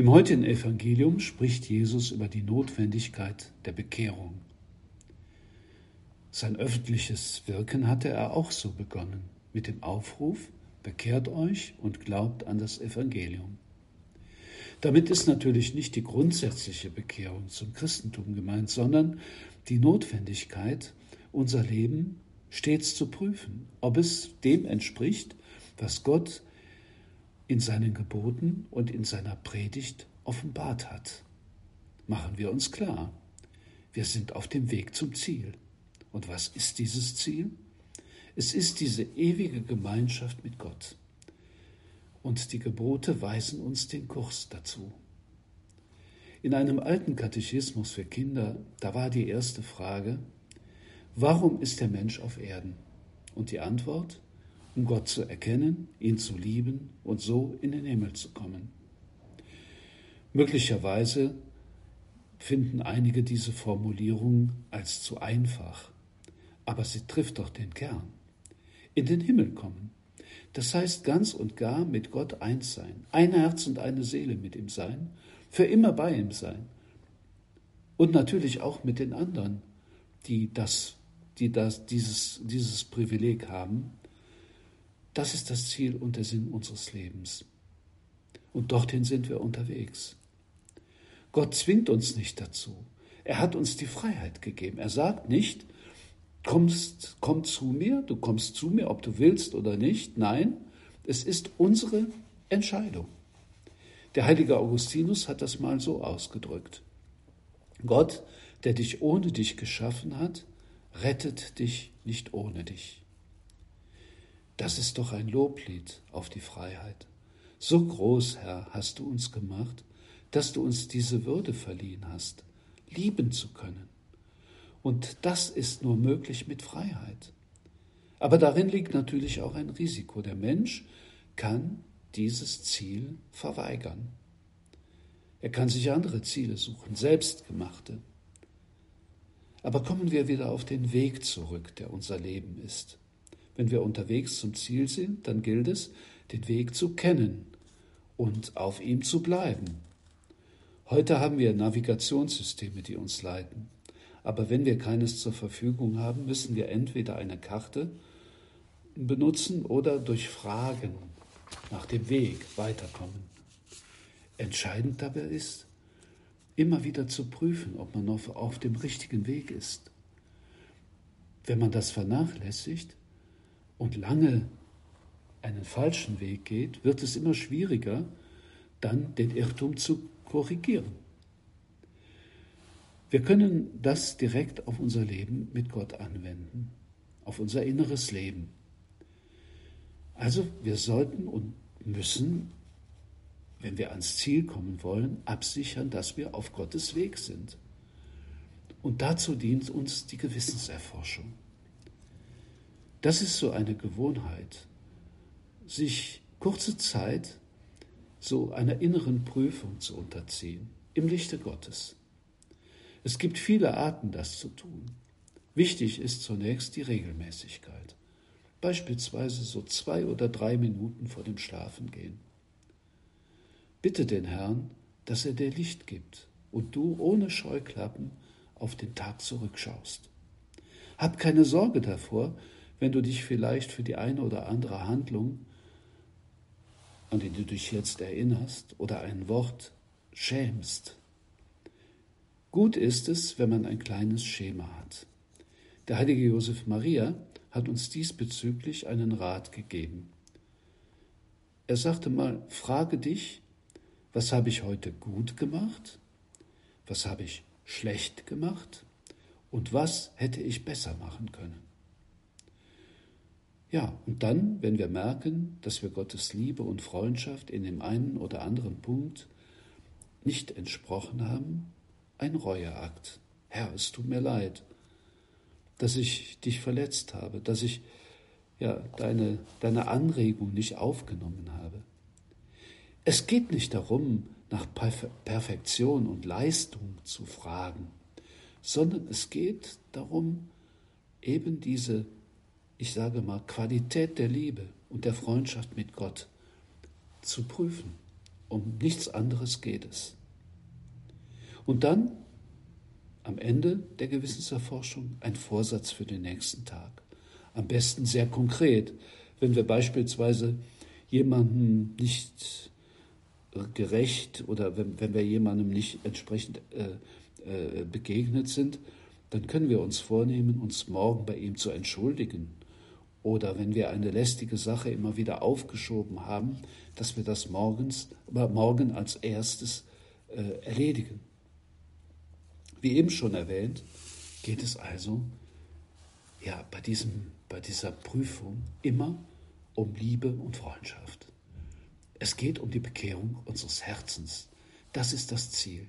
Im heutigen Evangelium spricht Jesus über die Notwendigkeit der Bekehrung. Sein öffentliches Wirken hatte er auch so begonnen, mit dem Aufruf, bekehrt euch und glaubt an das Evangelium. Damit ist natürlich nicht die grundsätzliche Bekehrung zum Christentum gemeint, sondern die Notwendigkeit, unser Leben stets zu prüfen, ob es dem entspricht, was Gott in seinen Geboten und in seiner Predigt offenbart hat. Machen wir uns klar, wir sind auf dem Weg zum Ziel. Und was ist dieses Ziel? Es ist diese ewige Gemeinschaft mit Gott. Und die Gebote weisen uns den Kurs dazu. In einem alten Katechismus für Kinder, da war die erste Frage, warum ist der Mensch auf Erden? Und die Antwort, um Gott zu erkennen, ihn zu lieben und so in den Himmel zu kommen. Möglicherweise finden einige diese Formulierung als zu einfach, aber sie trifft doch den Kern. In den Himmel kommen. Das heißt ganz und gar mit Gott eins sein, ein Herz und eine Seele mit ihm sein, für immer bei ihm sein. Und natürlich auch mit den anderen, die das, die das, dieses, dieses Privileg haben, das ist das Ziel und der Sinn unseres Lebens. Und dorthin sind wir unterwegs. Gott zwingt uns nicht dazu. Er hat uns die Freiheit gegeben. Er sagt nicht, kommst, komm zu mir, du kommst zu mir, ob du willst oder nicht. Nein, es ist unsere Entscheidung. Der heilige Augustinus hat das mal so ausgedrückt. Gott, der dich ohne dich geschaffen hat, rettet dich nicht ohne dich. Das ist doch ein Loblied auf die Freiheit. So groß, Herr, hast du uns gemacht, dass du uns diese Würde verliehen hast, lieben zu können. Und das ist nur möglich mit Freiheit. Aber darin liegt natürlich auch ein Risiko. Der Mensch kann dieses Ziel verweigern. Er kann sich andere Ziele suchen, selbstgemachte. Aber kommen wir wieder auf den Weg zurück, der unser Leben ist. Wenn wir unterwegs zum Ziel sind, dann gilt es, den Weg zu kennen und auf ihm zu bleiben. Heute haben wir Navigationssysteme, die uns leiten. Aber wenn wir keines zur Verfügung haben, müssen wir entweder eine Karte benutzen oder durch Fragen nach dem Weg weiterkommen. Entscheidend dabei ist, immer wieder zu prüfen, ob man auf dem richtigen Weg ist. Wenn man das vernachlässigt, und lange einen falschen Weg geht, wird es immer schwieriger, dann den Irrtum zu korrigieren. Wir können das direkt auf unser Leben mit Gott anwenden, auf unser inneres Leben. Also wir sollten und müssen, wenn wir ans Ziel kommen wollen, absichern, dass wir auf Gottes Weg sind. Und dazu dient uns die Gewissenserforschung. Das ist so eine Gewohnheit, sich kurze Zeit so einer inneren Prüfung zu unterziehen, im Lichte Gottes. Es gibt viele Arten, das zu tun. Wichtig ist zunächst die Regelmäßigkeit. Beispielsweise so zwei oder drei Minuten vor dem Schlafengehen. Bitte den Herrn, dass er dir Licht gibt und du ohne Scheuklappen auf den Tag zurückschaust. Hab keine Sorge davor, wenn du dich vielleicht für die eine oder andere Handlung, an die du dich jetzt erinnerst, oder ein Wort schämst. Gut ist es, wenn man ein kleines Schema hat. Der heilige Josef Maria hat uns diesbezüglich einen Rat gegeben. Er sagte mal, frage dich, was habe ich heute gut gemacht, was habe ich schlecht gemacht und was hätte ich besser machen können. Ja, und dann, wenn wir merken, dass wir Gottes Liebe und Freundschaft in dem einen oder anderen Punkt nicht entsprochen haben, ein Reueakt. Herr, es tut mir leid, dass ich dich verletzt habe, dass ich ja, deine, deine Anregung nicht aufgenommen habe. Es geht nicht darum, nach Perfektion und Leistung zu fragen, sondern es geht darum, eben diese, ich sage mal, Qualität der Liebe und der Freundschaft mit Gott zu prüfen. Um nichts anderes geht es. Und dann am Ende der Gewissenserforschung ein Vorsatz für den nächsten Tag. Am besten sehr konkret, wenn wir beispielsweise jemanden nicht gerecht oder wenn, wenn wir jemandem nicht entsprechend äh, äh, begegnet sind, dann können wir uns vornehmen, uns morgen bei ihm zu entschuldigen. Oder wenn wir eine lästige Sache immer wieder aufgeschoben haben, dass wir das morgens, aber morgen als erstes äh, erledigen. Wie eben schon erwähnt, geht es also ja, bei, diesem, bei dieser Prüfung immer um Liebe und Freundschaft. Es geht um die Bekehrung unseres Herzens. Das ist das Ziel.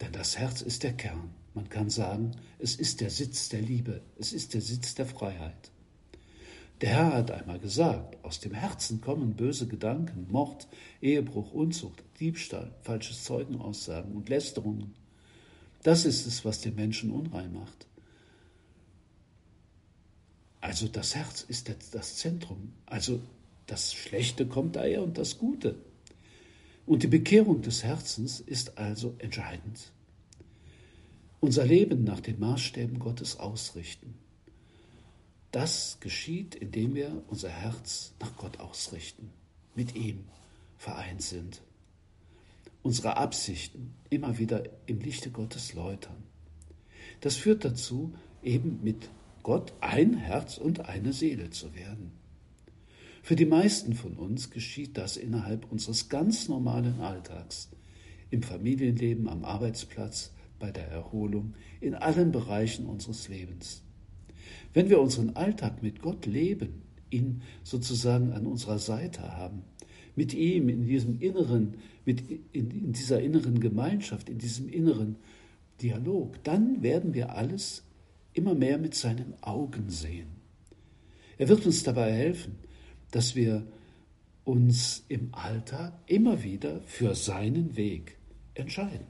Denn das Herz ist der Kern. Man kann sagen, es ist der Sitz der Liebe, es ist der Sitz der Freiheit. Der Herr hat einmal gesagt, aus dem Herzen kommen böse Gedanken, Mord, Ehebruch, Unzucht, Diebstahl, falsches Zeugenaussagen und Lästerungen. Das ist es, was den Menschen unrein macht. Also das Herz ist das Zentrum. Also das Schlechte kommt daher und das Gute. Und die Bekehrung des Herzens ist also entscheidend. Unser Leben nach den Maßstäben Gottes ausrichten. Das geschieht, indem wir unser Herz nach Gott ausrichten, mit ihm vereint sind unsere Absichten immer wieder im Lichte Gottes läutern. Das führt dazu, eben mit Gott ein Herz und eine Seele zu werden. Für die meisten von uns geschieht das innerhalb unseres ganz normalen Alltags, im Familienleben, am Arbeitsplatz, bei der Erholung, in allen Bereichen unseres Lebens. Wenn wir unseren Alltag mit Gott leben, ihn sozusagen an unserer Seite haben, mit ihm in diesem inneren, mit in, in dieser inneren Gemeinschaft, in diesem inneren Dialog, dann werden wir alles immer mehr mit seinen Augen sehen. Er wird uns dabei helfen, dass wir uns im Alltag immer wieder für seinen Weg entscheiden.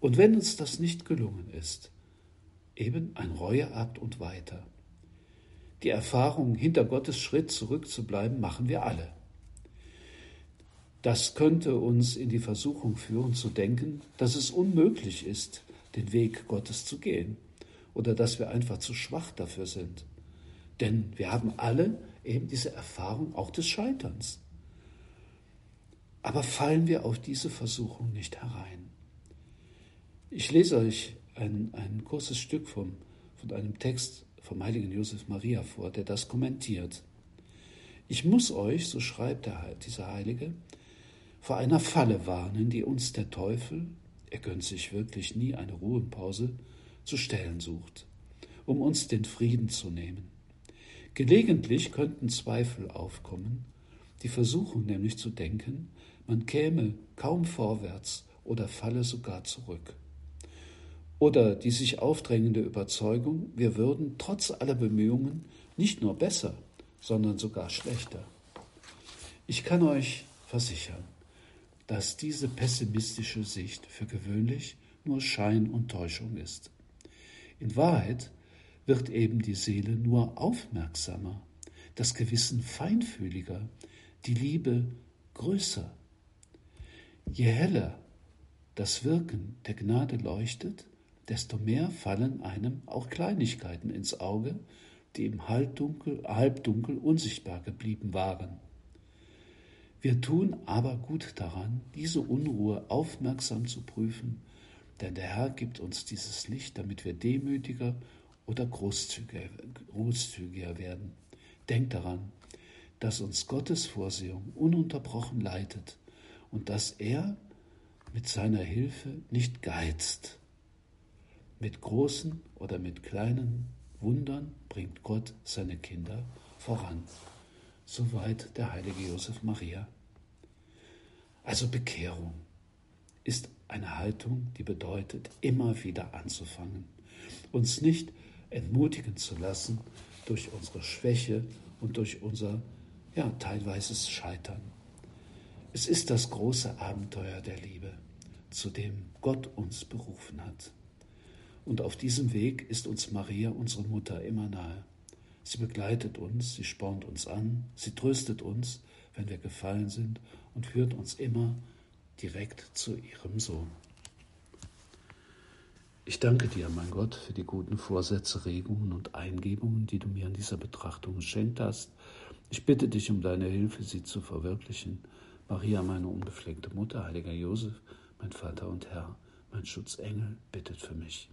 Und wenn uns das nicht gelungen ist, eben ein Reueakt und weiter. Die Erfahrung, hinter Gottes Schritt zurückzubleiben, machen wir alle. Das könnte uns in die Versuchung führen zu denken, dass es unmöglich ist, den Weg Gottes zu gehen oder dass wir einfach zu schwach dafür sind. Denn wir haben alle eben diese Erfahrung auch des Scheiterns. Aber fallen wir auf diese Versuchung nicht herein. Ich lese euch ein, ein kurzes Stück vom, von einem Text vom heiligen Josef Maria vor, der das kommentiert. Ich muss euch, so schreibt der, dieser Heilige, vor einer Falle warnen, die uns der Teufel, er gönnt sich wirklich nie eine Ruhepause, zu stellen sucht, um uns den Frieden zu nehmen. Gelegentlich könnten Zweifel aufkommen, die Versuchung nämlich zu denken, man käme kaum vorwärts oder falle sogar zurück. Oder die sich aufdrängende Überzeugung, wir würden trotz aller Bemühungen nicht nur besser, sondern sogar schlechter. Ich kann euch versichern, dass diese pessimistische Sicht für gewöhnlich nur Schein und Täuschung ist. In Wahrheit wird eben die Seele nur aufmerksamer, das Gewissen feinfühliger, die Liebe größer. Je heller das Wirken der Gnade leuchtet, desto mehr fallen einem auch Kleinigkeiten ins Auge, die im Halbdunkel, Halbdunkel unsichtbar geblieben waren. Wir tun aber gut daran, diese Unruhe aufmerksam zu prüfen, denn der Herr gibt uns dieses Licht, damit wir demütiger oder großzügiger, großzügiger werden. Denkt daran, dass uns Gottes Vorsehung ununterbrochen leitet und dass er mit seiner Hilfe nicht geizt. Mit großen oder mit kleinen Wundern bringt Gott seine Kinder voran. Soweit der heilige Josef Maria. Also Bekehrung ist Eine Haltung, die bedeutet, immer wieder anzufangen, uns nicht entmutigen zu lassen durch unsere Schwäche und durch unser ja, teilweises Scheitern. Es ist das große Abenteuer der Liebe, zu dem Gott uns berufen hat. Und auf diesem Weg ist uns Maria, unsere Mutter, immer nahe. Sie begleitet uns, sie spornt uns an, sie tröstet uns, wenn wir gefallen sind und führt uns immer direkt zu ihrem Sohn. Ich danke dir, mein Gott, für die guten Vorsätze, Regungen und Eingebungen, die du mir an dieser Betrachtung geschenkt hast. Ich bitte dich um deine Hilfe, sie zu verwirklichen. Maria, meine unbefleckte Mutter, heiliger Josef, mein Vater und Herr, mein Schutzengel, bittet für mich.